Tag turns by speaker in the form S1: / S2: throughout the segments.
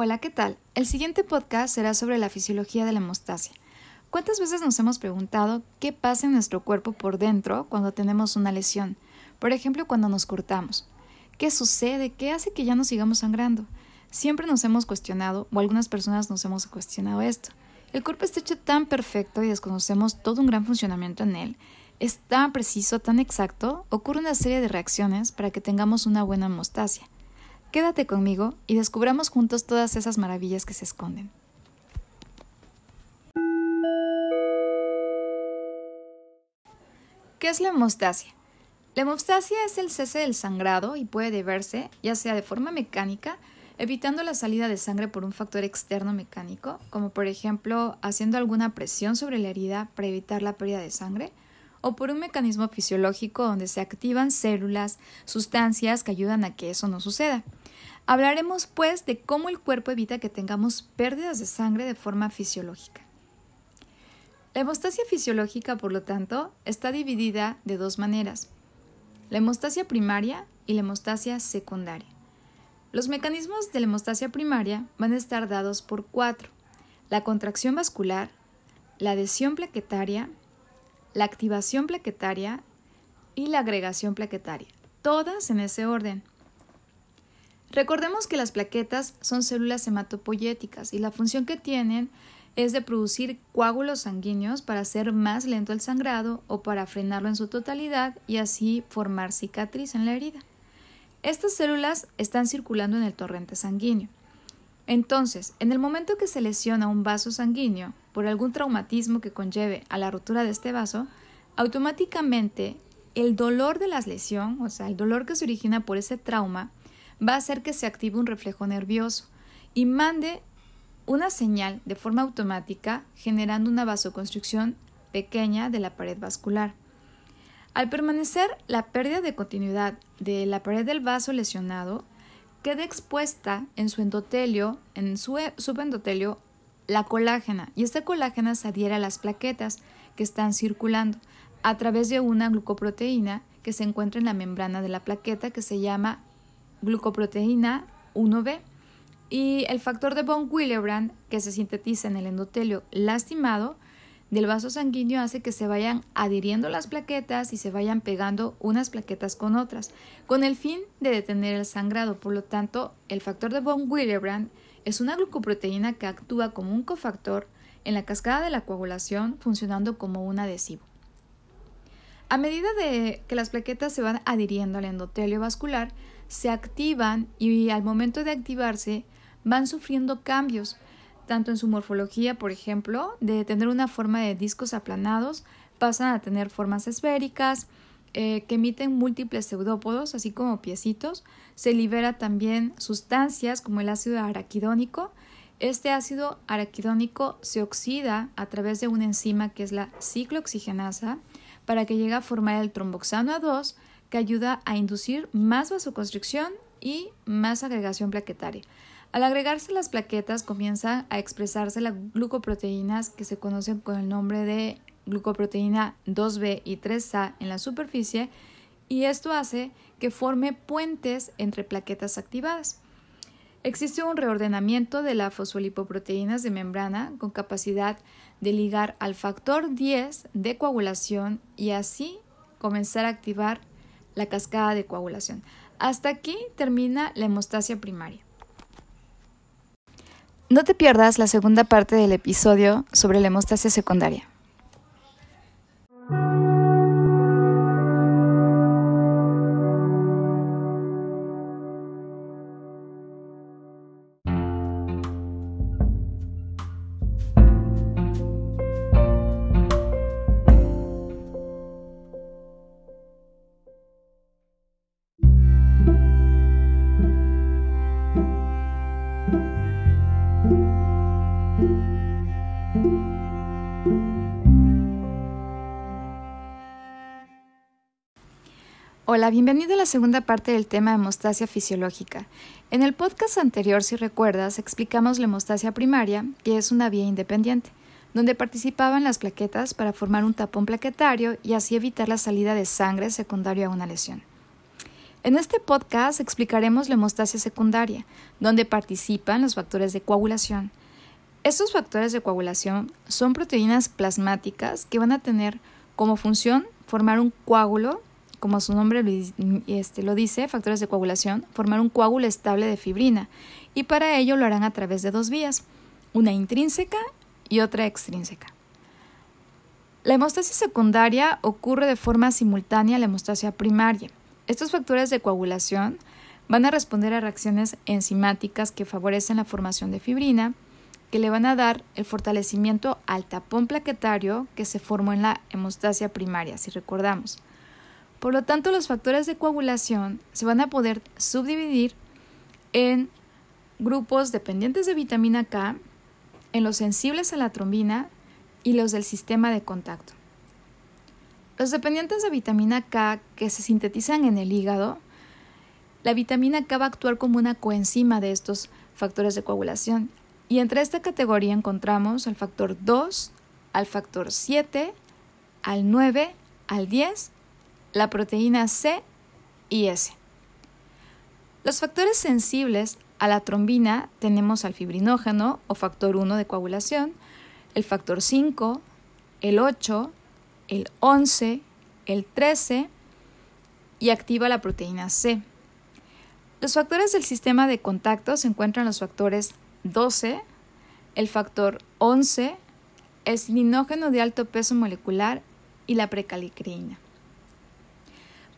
S1: Hola, ¿qué tal? El siguiente podcast será sobre la fisiología de la hemostasia. ¿Cuántas veces nos hemos preguntado qué pasa en nuestro cuerpo por dentro cuando tenemos una lesión? Por ejemplo, cuando nos cortamos. ¿Qué sucede? ¿Qué hace que ya no sigamos sangrando? Siempre nos hemos cuestionado, o algunas personas nos hemos cuestionado esto. El cuerpo está hecho tan perfecto y desconocemos todo un gran funcionamiento en él. Es tan preciso, tan exacto, ocurre una serie de reacciones para que tengamos una buena hemostasia. Quédate conmigo y descubramos juntos todas esas maravillas que se esconden. ¿Qué es la hemostasia? La hemostasia es el cese del sangrado y puede deberse, ya sea de forma mecánica, evitando la salida de sangre por un factor externo mecánico, como por ejemplo haciendo alguna presión sobre la herida para evitar la pérdida de sangre, o por un mecanismo fisiológico donde se activan células, sustancias que ayudan a que eso no suceda. Hablaremos pues de cómo el cuerpo evita que tengamos pérdidas de sangre de forma fisiológica. La hemostasia fisiológica, por lo tanto, está dividida de dos maneras, la hemostasia primaria y la hemostasia secundaria. Los mecanismos de la hemostasia primaria van a estar dados por cuatro, la contracción vascular, la adhesión plaquetaria, la activación plaquetaria y la agregación plaquetaria, todas en ese orden. Recordemos que las plaquetas son células hematopoyéticas y la función que tienen es de producir coágulos sanguíneos para hacer más lento el sangrado o para frenarlo en su totalidad y así formar cicatriz en la herida. Estas células están circulando en el torrente sanguíneo. Entonces, en el momento que se lesiona un vaso sanguíneo por algún traumatismo que conlleve a la rotura de este vaso, automáticamente el dolor de la lesión, o sea, el dolor que se origina por ese trauma, va a hacer que se active un reflejo nervioso y mande una señal de forma automática generando una vasoconstricción pequeña de la pared vascular. Al permanecer la pérdida de continuidad de la pared del vaso lesionado, queda expuesta en su endotelio, en su e, subendotelio, la colágena y esta colágena se adhiere a las plaquetas que están circulando a través de una glucoproteína que se encuentra en la membrana de la plaqueta que se llama glucoproteína 1B y el factor de von Willebrand que se sintetiza en el endotelio lastimado del vaso sanguíneo hace que se vayan adhiriendo las plaquetas y se vayan pegando unas plaquetas con otras, con el fin de detener el sangrado. Por lo tanto, el factor de von Willebrand es una glucoproteína que actúa como un cofactor en la cascada de la coagulación, funcionando como un adhesivo. A medida de que las plaquetas se van adhiriendo al endotelio vascular, se activan y al momento de activarse van sufriendo cambios, tanto en su morfología, por ejemplo, de tener una forma de discos aplanados, pasan a tener formas esféricas, eh, que emiten múltiples pseudópodos, así como piecitos. Se libera también sustancias como el ácido araquidónico. Este ácido araquidónico se oxida a través de una enzima que es la ciclooxigenasa para que llegue a formar el tromboxano A2 que ayuda a inducir más vasoconstricción y más agregación plaquetaria. Al agregarse las plaquetas comienzan a expresarse las glucoproteínas que se conocen con el nombre de glucoproteína 2B y 3A en la superficie y esto hace que forme puentes entre plaquetas activadas. Existe un reordenamiento de las fosfolipoproteínas de membrana con capacidad de ligar al factor 10 de coagulación y así comenzar a activar la cascada de coagulación. Hasta aquí termina la hemostasia primaria. No te pierdas la segunda parte del episodio sobre la hemostasia secundaria. Hola, bienvenido a la segunda parte del tema de hemostasia fisiológica. En el podcast anterior, si recuerdas, explicamos la hemostasia primaria, que es una vía independiente, donde participaban las plaquetas para formar un tapón plaquetario y así evitar la salida de sangre secundaria a una lesión. En este podcast explicaremos la hemostasia secundaria, donde participan los factores de coagulación. Estos factores de coagulación son proteínas plasmáticas que van a tener como función formar un coágulo, como su nombre este, lo dice, factores de coagulación, formar un coágulo estable de fibrina, y para ello lo harán a través de dos vías, una intrínseca y otra extrínseca. La hemostasia secundaria ocurre de forma simultánea a la hemostasia primaria. Estos factores de coagulación van a responder a reacciones enzimáticas que favorecen la formación de fibrina, que le van a dar el fortalecimiento al tapón plaquetario que se formó en la hemostasia primaria, si recordamos. Por lo tanto, los factores de coagulación se van a poder subdividir en grupos dependientes de vitamina K, en los sensibles a la trombina y los del sistema de contacto. Los dependientes de vitamina K que se sintetizan en el hígado, la vitamina K va a actuar como una coenzima de estos factores de coagulación. Y entre esta categoría encontramos al factor 2, al factor 7, al 9, al 10, la proteína C y S. Los factores sensibles a la trombina tenemos al fibrinógeno o factor 1 de coagulación, el factor 5, el 8, el 11, el 13 y activa la proteína C. Los factores del sistema de contacto se encuentran los factores 12, el factor 11, el sininógeno de alto peso molecular y la precalicreína.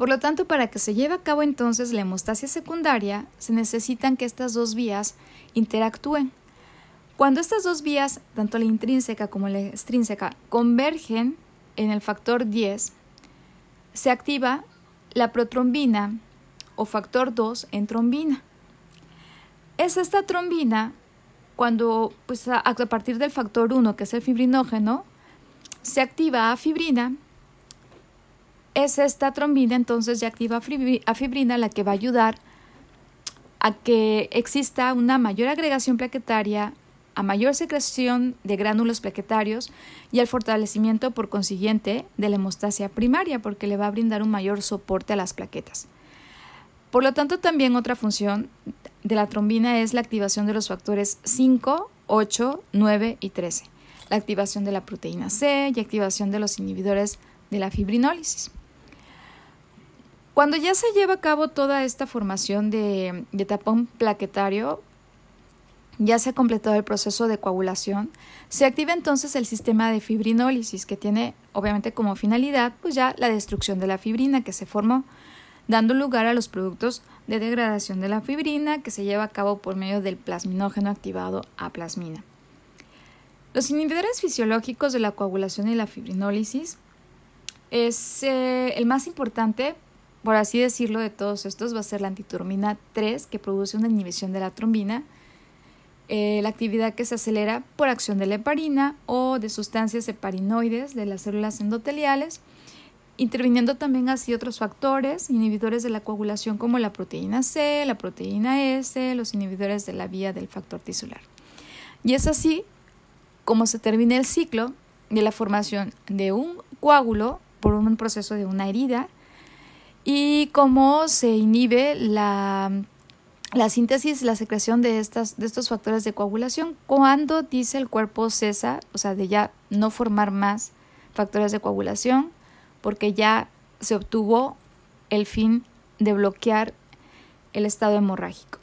S1: Por lo tanto, para que se lleve a cabo entonces la hemostasia secundaria, se necesitan que estas dos vías interactúen. Cuando estas dos vías, tanto la intrínseca como la extrínseca, convergen en el factor 10, se activa la protrombina o factor 2 en trombina. Es esta trombina cuando pues, a, partir del factor 1, que es el fibrinógeno, se activa a fibrina. Es esta trombina entonces ya activa a fibrina la que va a ayudar a que exista una mayor agregación plaquetaria, a mayor secreción de gránulos plaquetarios y al fortalecimiento por consiguiente de la hemostasia primaria porque le va a brindar un mayor soporte a las plaquetas. Por lo tanto, también otra función de la trombina es la activación de los factores 5, 8, 9 y 13, la activación de la proteína C y activación de los inhibidores de la fibrinólisis. Cuando ya se lleva a cabo toda esta formación de, tapón plaquetario, ya se ha completado el proceso de coagulación, se activa entonces el sistema de fibrinólisis que tiene obviamente como finalidad pues ya la destrucción de la fibrina que se formó, dando lugar a los productos de degradación de la fibrina que se lleva a cabo por medio del plasminógeno activado a plasmina. Los inhibidores fisiológicos de la coagulación y la fibrinólisis es eh, el más importante, por así decirlo, de todos estos va a ser la antiturmina 3 que produce una inhibición de la trombina, eh, la actividad que se acelera por acción de la heparina o de sustancias heparinoides de las células endoteliales, interviniendo también así otros factores inhibidores de la coagulación como la proteína C, la proteína S, los inhibidores de la vía del factor tisular. Y es así como se termina el ciclo de la formación de un coágulo por un proceso de una herida y cómo se inhibe la la síntesis, la secreción de, estas, de estos factores de coagulación cuando dice el cuerpo cesa, o sea, de ya no formar más factores de coagulación, porque ya se obtuvo el fin de bloquear el estado hemorrágico.